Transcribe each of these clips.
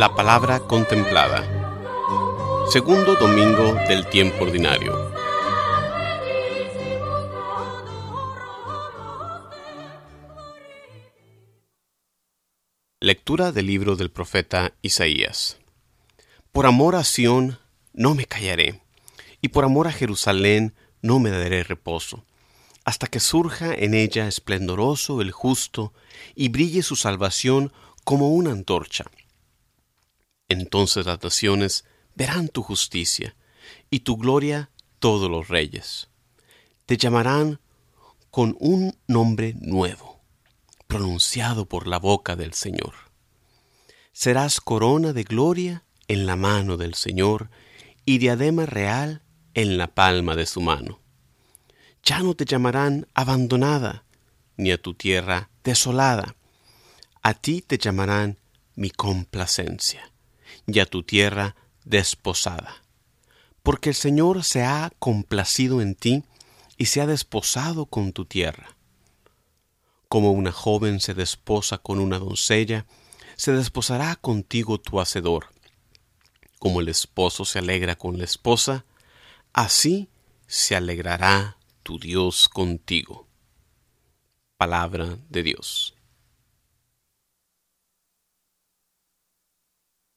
La palabra contemplada. Segundo domingo del tiempo ordinario. Lectura del libro del profeta Isaías. Por amor a Sión no me callaré, y por amor a Jerusalén no me daré reposo, hasta que surja en ella esplendoroso el justo y brille su salvación como una antorcha. Entonces las naciones verán tu justicia y tu gloria todos los reyes. Te llamarán con un nombre nuevo, pronunciado por la boca del Señor. Serás corona de gloria en la mano del Señor y diadema real en la palma de su mano. Ya no te llamarán abandonada, ni a tu tierra desolada. A ti te llamarán mi complacencia y a tu tierra desposada. Porque el Señor se ha complacido en ti y se ha desposado con tu tierra. Como una joven se desposa con una doncella, se desposará contigo tu hacedor. Como el esposo se alegra con la esposa, así se alegrará tu Dios contigo. Palabra de Dios.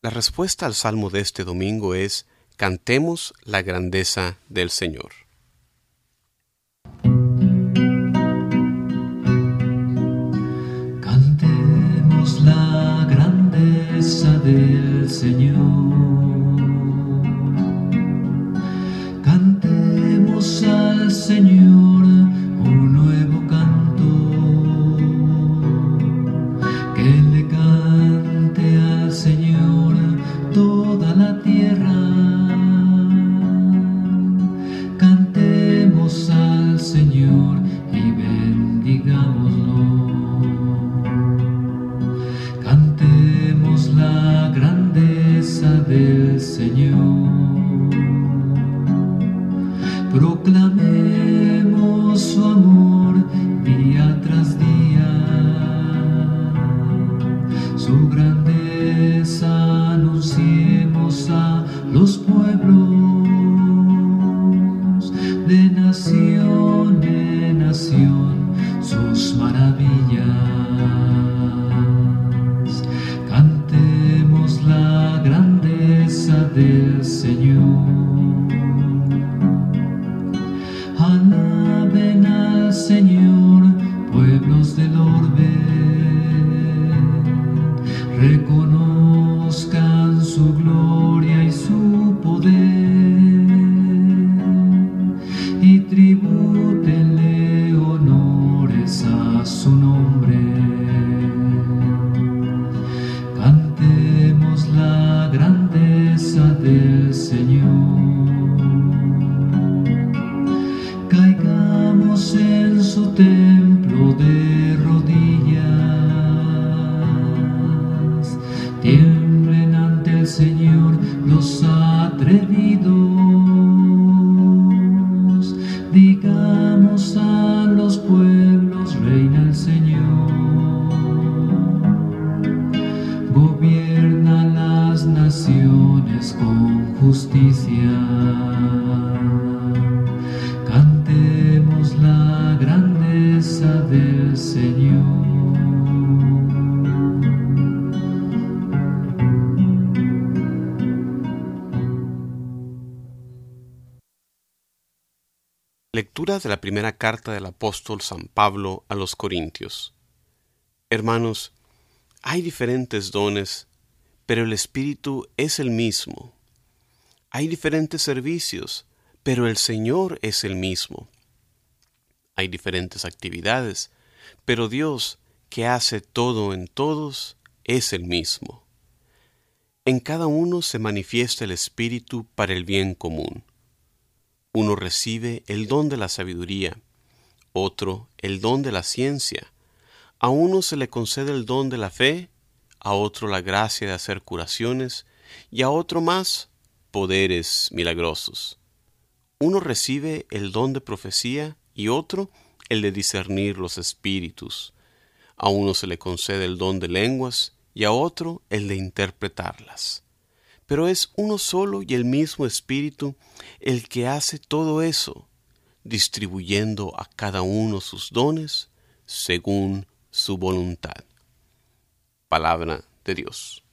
La respuesta al salmo de este domingo es, cantemos la grandeza del Señor. done. Sus maravillas. Su nombre. De la primera carta del apóstol San Pablo a los Corintios. Hermanos, hay diferentes dones, pero el Espíritu es el mismo. Hay diferentes servicios, pero el Señor es el mismo. Hay diferentes actividades, pero Dios, que hace todo en todos, es el mismo. En cada uno se manifiesta el Espíritu para el bien común. Uno recibe el don de la sabiduría, otro el don de la ciencia, a uno se le concede el don de la fe, a otro la gracia de hacer curaciones, y a otro más poderes milagrosos. Uno recibe el don de profecía y otro el de discernir los espíritus. A uno se le concede el don de lenguas y a otro el de interpretarlas. Pero es uno solo y el mismo Espíritu el que hace todo eso, distribuyendo a cada uno sus dones según su voluntad. Palabra de Dios.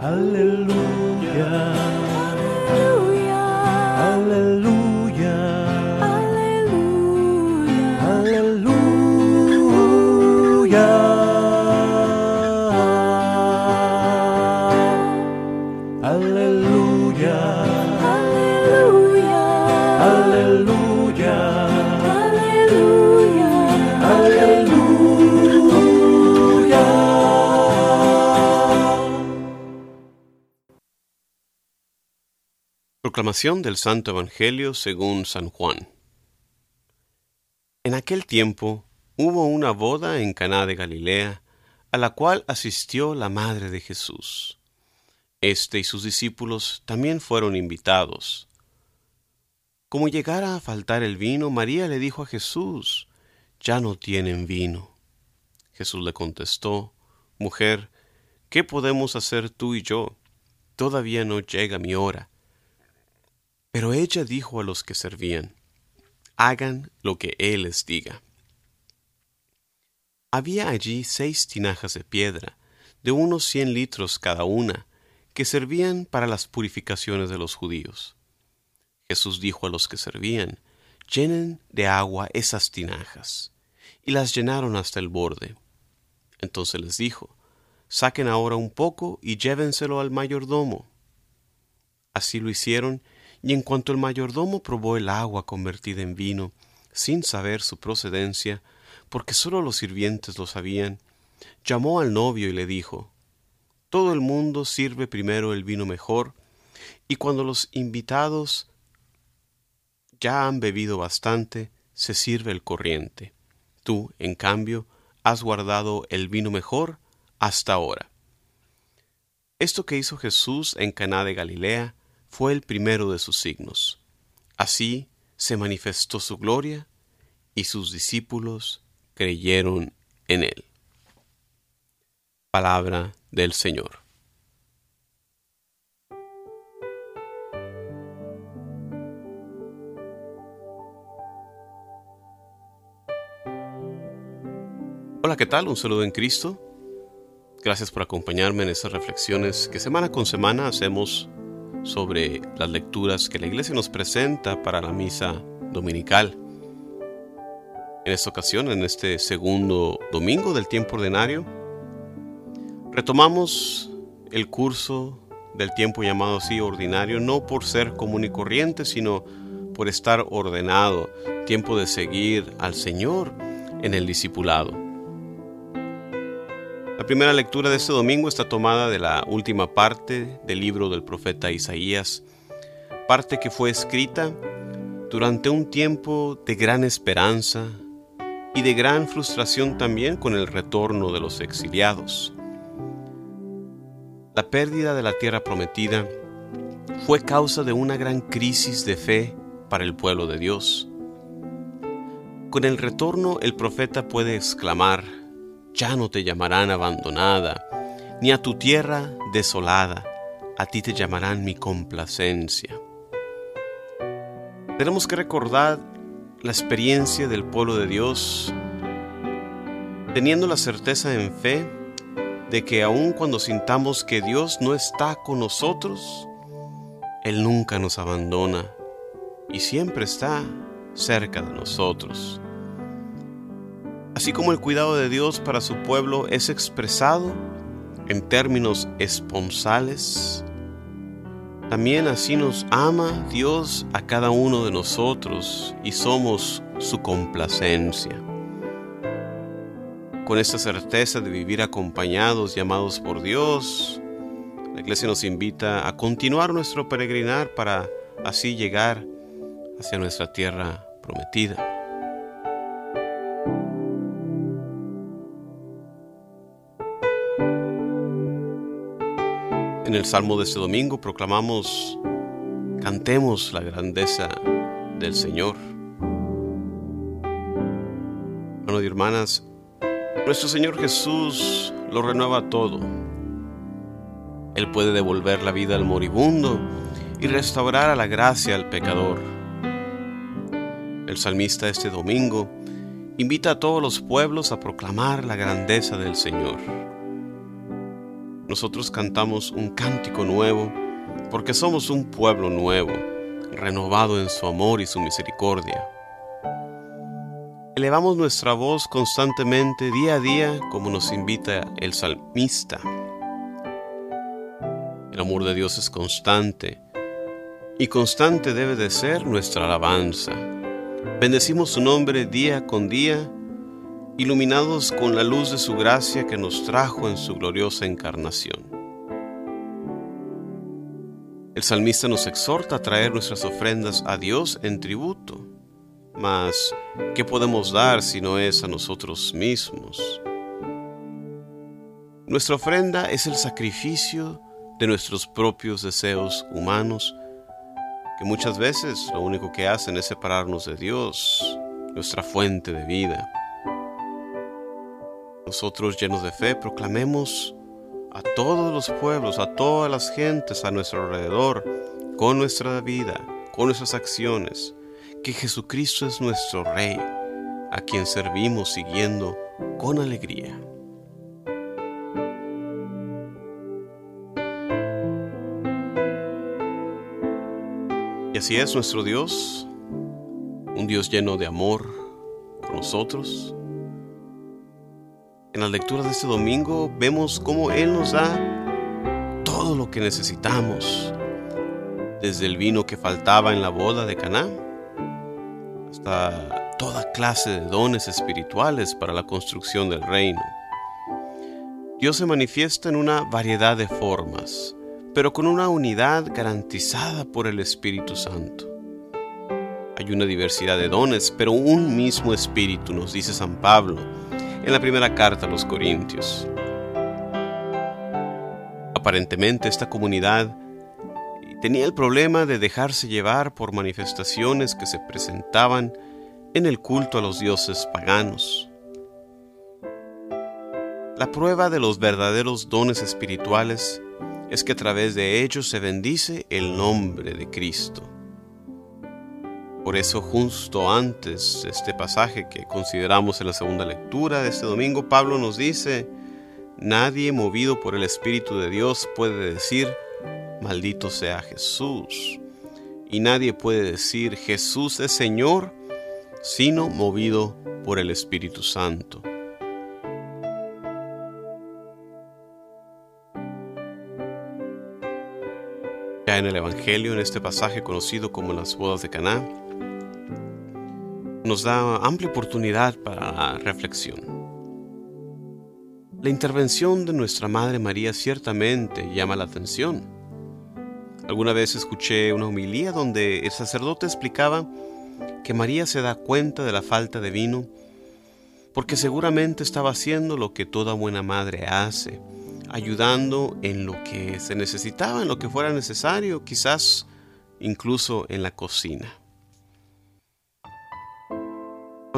Aleluya. Del Santo Evangelio según San Juan. En aquel tiempo hubo una boda en Caná de Galilea, a la cual asistió la madre de Jesús. Este y sus discípulos también fueron invitados. Como llegara a faltar el vino, María le dijo a Jesús, Ya no tienen vino. Jesús le contestó, Mujer, ¿qué podemos hacer tú y yo? Todavía no llega mi hora. Pero ella dijo a los que servían, Hagan lo que Él les diga. Había allí seis tinajas de piedra, de unos cien litros cada una, que servían para las purificaciones de los judíos. Jesús dijo a los que servían, Llenen de agua esas tinajas, y las llenaron hasta el borde. Entonces les dijo, Saquen ahora un poco y llévenselo al mayordomo. Así lo hicieron, y en cuanto el mayordomo probó el agua convertida en vino, sin saber su procedencia, porque sólo los sirvientes lo sabían, llamó al novio y le dijo, Todo el mundo sirve primero el vino mejor, y cuando los invitados ya han bebido bastante, se sirve el corriente. Tú, en cambio, has guardado el vino mejor hasta ahora. Esto que hizo Jesús en Caná de Galilea fue el primero de sus signos. Así se manifestó su gloria y sus discípulos creyeron en él. Palabra del Señor. Hola, ¿qué tal? Un saludo en Cristo. Gracias por acompañarme en estas reflexiones que semana con semana hacemos sobre las lecturas que la iglesia nos presenta para la misa dominical. En esta ocasión, en este segundo domingo del tiempo ordinario, retomamos el curso del tiempo llamado así ordinario, no por ser común y corriente, sino por estar ordenado, tiempo de seguir al Señor en el discipulado. La primera lectura de este domingo está tomada de la última parte del libro del profeta Isaías, parte que fue escrita durante un tiempo de gran esperanza y de gran frustración también con el retorno de los exiliados. La pérdida de la tierra prometida fue causa de una gran crisis de fe para el pueblo de Dios. Con el retorno el profeta puede exclamar, ya no te llamarán abandonada, ni a tu tierra desolada, a ti te llamarán mi complacencia. Tenemos que recordar la experiencia del pueblo de Dios, teniendo la certeza en fe de que aun cuando sintamos que Dios no está con nosotros, Él nunca nos abandona y siempre está cerca de nosotros. Así como el cuidado de Dios para su pueblo es expresado en términos esponsales, también así nos ama Dios a cada uno de nosotros y somos su complacencia. Con esta certeza de vivir acompañados y amados por Dios, la iglesia nos invita a continuar nuestro peregrinar para así llegar hacia nuestra tierra prometida. En el Salmo de este domingo proclamamos cantemos la grandeza del Señor. Hermanos y hermanas, nuestro Señor Jesús lo renueva todo. Él puede devolver la vida al moribundo y restaurar a la gracia al pecador. El salmista este domingo invita a todos los pueblos a proclamar la grandeza del Señor. Nosotros cantamos un cántico nuevo porque somos un pueblo nuevo, renovado en su amor y su misericordia. Elevamos nuestra voz constantemente día a día como nos invita el salmista. El amor de Dios es constante y constante debe de ser nuestra alabanza. Bendecimos su nombre día con día, iluminados con la luz de su gracia que nos trajo en su gloriosa encarnación. El salmista nos exhorta a traer nuestras ofrendas a Dios en tributo. Mas, ¿qué podemos dar si no es a nosotros mismos? Nuestra ofrenda es el sacrificio de nuestros propios deseos humanos, que muchas veces lo único que hacen es separarnos de Dios, nuestra fuente de vida. Nosotros llenos de fe proclamemos a todos los pueblos, a todas las gentes a nuestro alrededor, con nuestra vida, con nuestras acciones, que Jesucristo es nuestro Rey, a quien servimos siguiendo con alegría. Y así es nuestro Dios, un Dios lleno de amor con nosotros, en la lectura de este domingo vemos cómo Él nos da todo lo que necesitamos, desde el vino que faltaba en la boda de Caná hasta toda clase de dones espirituales para la construcción del reino. Dios se manifiesta en una variedad de formas, pero con una unidad garantizada por el Espíritu Santo. Hay una diversidad de dones, pero un mismo Espíritu, nos dice San Pablo en la primera carta a los Corintios. Aparentemente esta comunidad tenía el problema de dejarse llevar por manifestaciones que se presentaban en el culto a los dioses paganos. La prueba de los verdaderos dones espirituales es que a través de ellos se bendice el nombre de Cristo. Por eso justo antes de este pasaje que consideramos en la segunda lectura de este domingo, Pablo nos dice, nadie movido por el Espíritu de Dios puede decir, maldito sea Jesús. Y nadie puede decir, Jesús es Señor, sino movido por el Espíritu Santo. Ya en el Evangelio, en este pasaje conocido como las bodas de Caná, nos da amplia oportunidad para la reflexión. La intervención de nuestra Madre María ciertamente llama la atención. Alguna vez escuché una homilía donde el sacerdote explicaba que María se da cuenta de la falta de vino porque seguramente estaba haciendo lo que toda buena madre hace, ayudando en lo que se necesitaba, en lo que fuera necesario, quizás incluso en la cocina.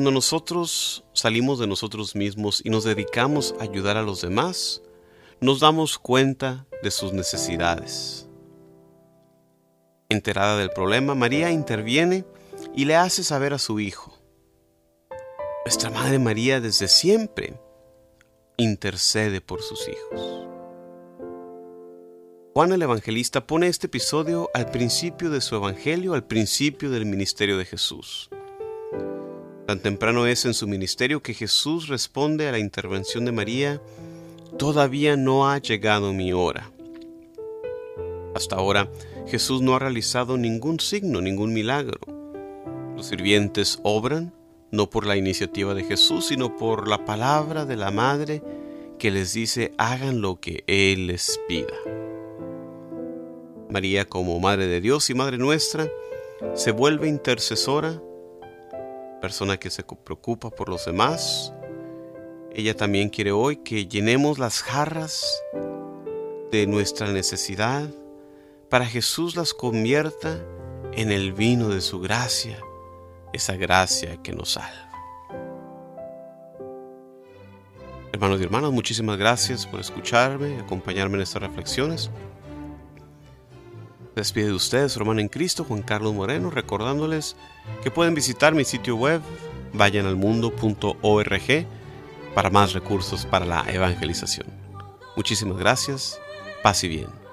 Cuando nosotros salimos de nosotros mismos y nos dedicamos a ayudar a los demás, nos damos cuenta de sus necesidades. Enterada del problema, María interviene y le hace saber a su hijo. Nuestra Madre María desde siempre intercede por sus hijos. Juan el Evangelista pone este episodio al principio de su Evangelio, al principio del ministerio de Jesús. Tan temprano es en su ministerio que Jesús responde a la intervención de María, todavía no ha llegado mi hora. Hasta ahora Jesús no ha realizado ningún signo, ningún milagro. Los sirvientes obran no por la iniciativa de Jesús, sino por la palabra de la Madre que les dice hagan lo que Él les pida. María como Madre de Dios y Madre nuestra se vuelve intercesora persona que se preocupa por los demás. Ella también quiere hoy que llenemos las jarras de nuestra necesidad para Jesús las convierta en el vino de su gracia, esa gracia que nos salva. Hermanos y hermanas, muchísimas gracias por escucharme, acompañarme en estas reflexiones. Despide de ustedes, hermano en Cristo, Juan Carlos Moreno, recordándoles que pueden visitar mi sitio web, vayanalmundo.org, para más recursos para la evangelización. Muchísimas gracias, paz y bien.